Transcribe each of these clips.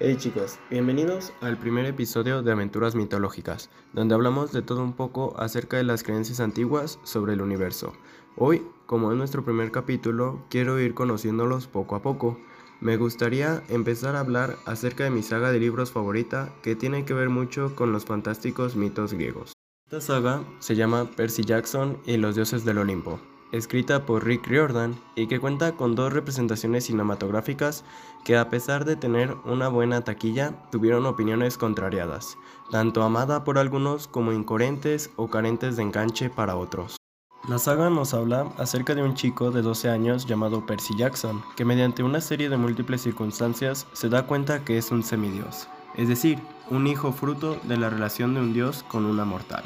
Hey chicos, bienvenidos al primer episodio de Aventuras Mitológicas, donde hablamos de todo un poco acerca de las creencias antiguas sobre el universo. Hoy, como es nuestro primer capítulo, quiero ir conociéndolos poco a poco. Me gustaría empezar a hablar acerca de mi saga de libros favorita que tiene que ver mucho con los fantásticos mitos griegos. Esta saga se llama Percy Jackson y los dioses del Olimpo escrita por Rick Riordan y que cuenta con dos representaciones cinematográficas que a pesar de tener una buena taquilla, tuvieron opiniones contrariadas, tanto amada por algunos como incoherentes o carentes de enganche para otros. La saga nos habla acerca de un chico de 12 años llamado Percy Jackson, que mediante una serie de múltiples circunstancias se da cuenta que es un semidios, es decir, un hijo fruto de la relación de un dios con una mortal.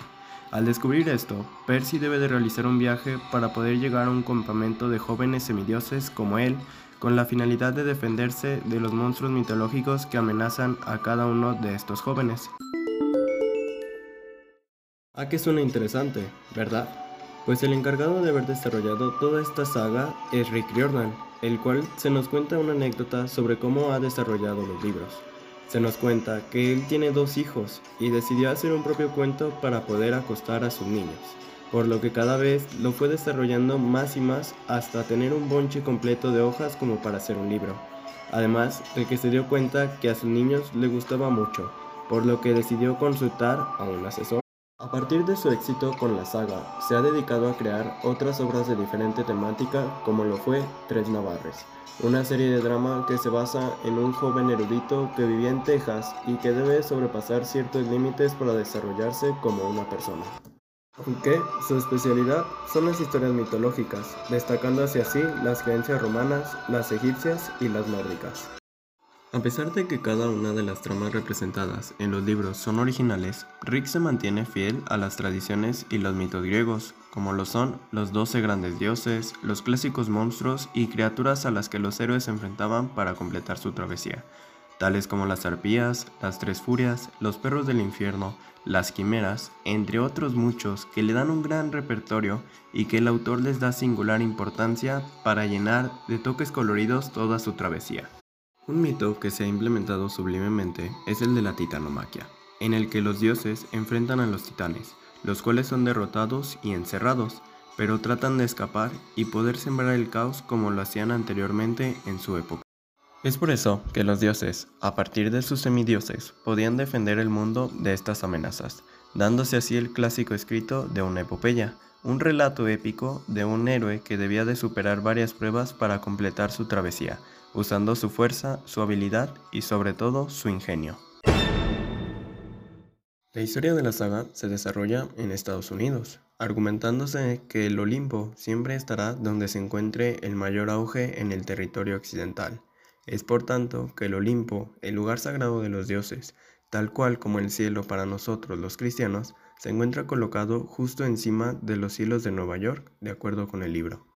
Al descubrir esto, Percy debe de realizar un viaje para poder llegar a un campamento de jóvenes semidioses como él, con la finalidad de defenderse de los monstruos mitológicos que amenazan a cada uno de estos jóvenes. ¿A qué suena interesante, verdad? Pues el encargado de haber desarrollado toda esta saga es Rick Riordan, el cual se nos cuenta una anécdota sobre cómo ha desarrollado los libros. Se nos cuenta que él tiene dos hijos y decidió hacer un propio cuento para poder acostar a sus niños, por lo que cada vez lo fue desarrollando más y más hasta tener un bonche completo de hojas como para hacer un libro. Además de que se dio cuenta que a sus niños le gustaba mucho, por lo que decidió consultar a un asesor. A partir de su éxito con la saga, se ha dedicado a crear otras obras de diferente temática como lo fue Tres Navarres, una serie de drama que se basa en un joven erudito que vivía en Texas y que debe sobrepasar ciertos límites para desarrollarse como una persona. Aunque su especialidad son las historias mitológicas, destacando hacia así las creencias romanas, las egipcias y las nórdicas. A pesar de que cada una de las tramas representadas en los libros son originales, Rick se mantiene fiel a las tradiciones y los mitos griegos, como lo son los doce grandes dioses, los clásicos monstruos y criaturas a las que los héroes se enfrentaban para completar su travesía, tales como las arpías, las tres furias, los perros del infierno, las quimeras, entre otros muchos que le dan un gran repertorio y que el autor les da singular importancia para llenar de toques coloridos toda su travesía. Un mito que se ha implementado sublimemente es el de la titanomaquia, en el que los dioses enfrentan a los titanes, los cuales son derrotados y encerrados, pero tratan de escapar y poder sembrar el caos como lo hacían anteriormente en su época. Es por eso que los dioses, a partir de sus semidioses, podían defender el mundo de estas amenazas, dándose así el clásico escrito de una epopeya, un relato épico de un héroe que debía de superar varias pruebas para completar su travesía, usando su fuerza, su habilidad y sobre todo su ingenio. La historia de la saga se desarrolla en Estados Unidos, argumentándose que el Olimpo siempre estará donde se encuentre el mayor auge en el territorio occidental. Es por tanto que el Olimpo, el lugar sagrado de los dioses, tal cual como el cielo para nosotros los cristianos, se encuentra colocado justo encima de los cielos de Nueva York, de acuerdo con el libro.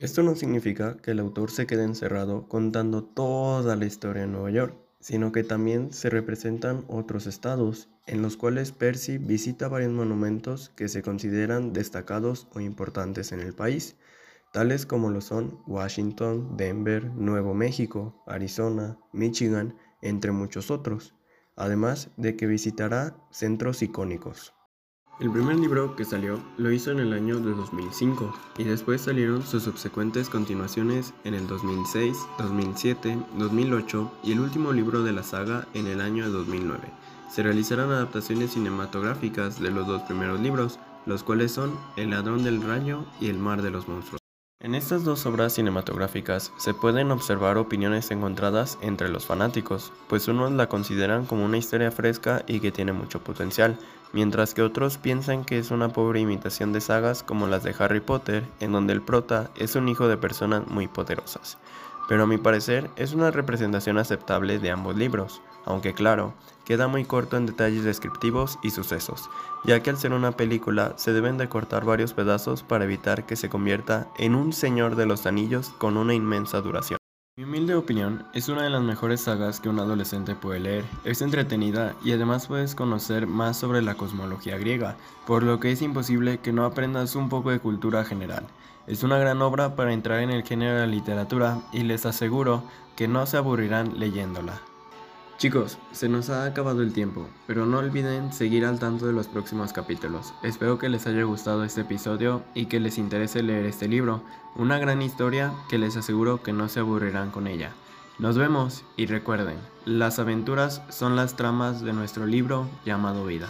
Esto no significa que el autor se quede encerrado contando toda la historia de Nueva York, sino que también se representan otros estados, en los cuales Percy visita varios monumentos que se consideran destacados o importantes en el país, tales como lo son Washington, Denver, Nuevo México, Arizona, Michigan, entre muchos otros, además de que visitará centros icónicos. El primer libro que salió lo hizo en el año de 2005 y después salieron sus subsecuentes continuaciones en el 2006, 2007, 2008 y el último libro de la saga en el año de 2009. Se realizarán adaptaciones cinematográficas de los dos primeros libros, los cuales son El ladrón del rayo y El mar de los monstruos. En estas dos obras cinematográficas se pueden observar opiniones encontradas entre los fanáticos, pues unos la consideran como una historia fresca y que tiene mucho potencial, mientras que otros piensan que es una pobre imitación de sagas como las de Harry Potter, en donde el prota es un hijo de personas muy poderosas. Pero a mi parecer es una representación aceptable de ambos libros, aunque claro, queda muy corto en detalles descriptivos y sucesos, ya que al ser una película se deben de cortar varios pedazos para evitar que se convierta en un Señor de los Anillos con una inmensa duración. Mi humilde opinión, es una de las mejores sagas que un adolescente puede leer. Es entretenida y además puedes conocer más sobre la cosmología griega, por lo que es imposible que no aprendas un poco de cultura general. Es una gran obra para entrar en el género de la literatura y les aseguro que no se aburrirán leyéndola. Chicos, se nos ha acabado el tiempo, pero no olviden seguir al tanto de los próximos capítulos. Espero que les haya gustado este episodio y que les interese leer este libro, una gran historia que les aseguro que no se aburrirán con ella. Nos vemos y recuerden, las aventuras son las tramas de nuestro libro llamado vida.